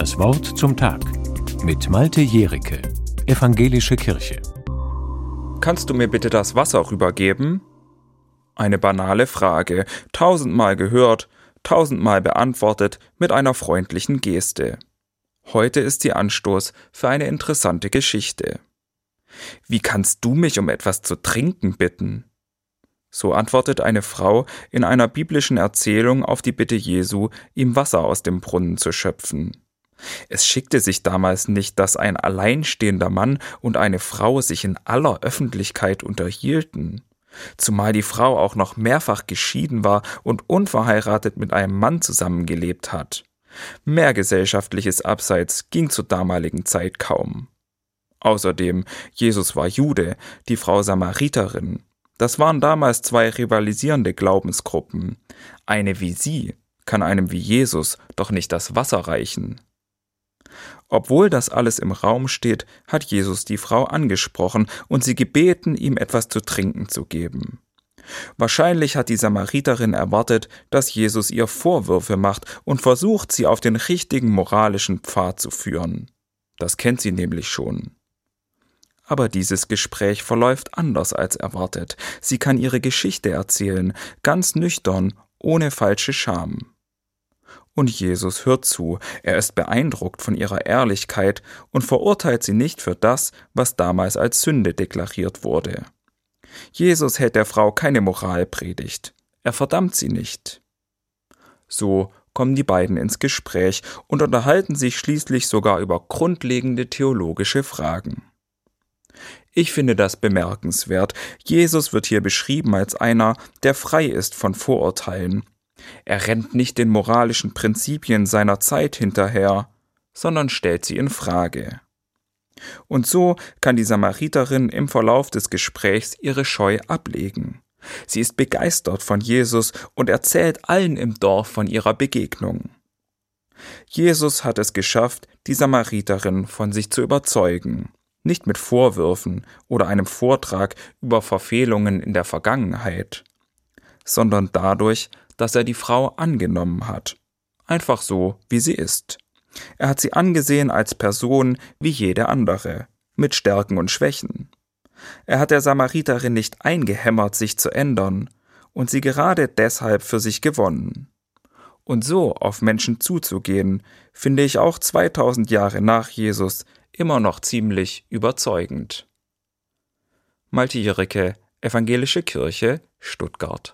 Das Wort zum Tag mit Malte Jericke, Evangelische Kirche. Kannst du mir bitte das Wasser rübergeben? Eine banale Frage, tausendmal gehört, tausendmal beantwortet mit einer freundlichen Geste. Heute ist die Anstoß für eine interessante Geschichte. Wie kannst du mich um etwas zu trinken bitten? So antwortet eine Frau in einer biblischen Erzählung auf die Bitte Jesu, ihm Wasser aus dem Brunnen zu schöpfen. Es schickte sich damals nicht, dass ein alleinstehender Mann und eine Frau sich in aller Öffentlichkeit unterhielten, zumal die Frau auch noch mehrfach geschieden war und unverheiratet mit einem Mann zusammengelebt hat. Mehr gesellschaftliches Abseits ging zur damaligen Zeit kaum. Außerdem, Jesus war Jude, die Frau Samariterin, das waren damals zwei rivalisierende Glaubensgruppen. Eine wie sie kann einem wie Jesus doch nicht das Wasser reichen. Obwohl das alles im Raum steht, hat Jesus die Frau angesprochen und sie gebeten, ihm etwas zu trinken zu geben. Wahrscheinlich hat die Samariterin erwartet, dass Jesus ihr Vorwürfe macht und versucht, sie auf den richtigen moralischen Pfad zu führen. Das kennt sie nämlich schon. Aber dieses Gespräch verläuft anders als erwartet. Sie kann ihre Geschichte erzählen, ganz nüchtern, ohne falsche Scham. Und Jesus hört zu, er ist beeindruckt von ihrer Ehrlichkeit und verurteilt sie nicht für das, was damals als Sünde deklariert wurde. Jesus hält der Frau keine Moralpredigt, er verdammt sie nicht. So kommen die beiden ins Gespräch und unterhalten sich schließlich sogar über grundlegende theologische Fragen. Ich finde das bemerkenswert. Jesus wird hier beschrieben als einer, der frei ist von Vorurteilen. Er rennt nicht den moralischen Prinzipien seiner Zeit hinterher, sondern stellt sie in Frage. Und so kann die Samariterin im Verlauf des Gesprächs ihre Scheu ablegen. Sie ist begeistert von Jesus und erzählt allen im Dorf von ihrer Begegnung. Jesus hat es geschafft, die Samariterin von sich zu überzeugen nicht mit Vorwürfen oder einem Vortrag über Verfehlungen in der Vergangenheit, sondern dadurch, dass er die Frau angenommen hat, einfach so, wie sie ist. Er hat sie angesehen als Person wie jede andere, mit Stärken und Schwächen. Er hat der Samariterin nicht eingehämmert, sich zu ändern, und sie gerade deshalb für sich gewonnen. Und so auf Menschen zuzugehen, finde ich auch 2000 Jahre nach Jesus immer noch ziemlich überzeugend. Malte Jericke, Evangelische Kirche, Stuttgart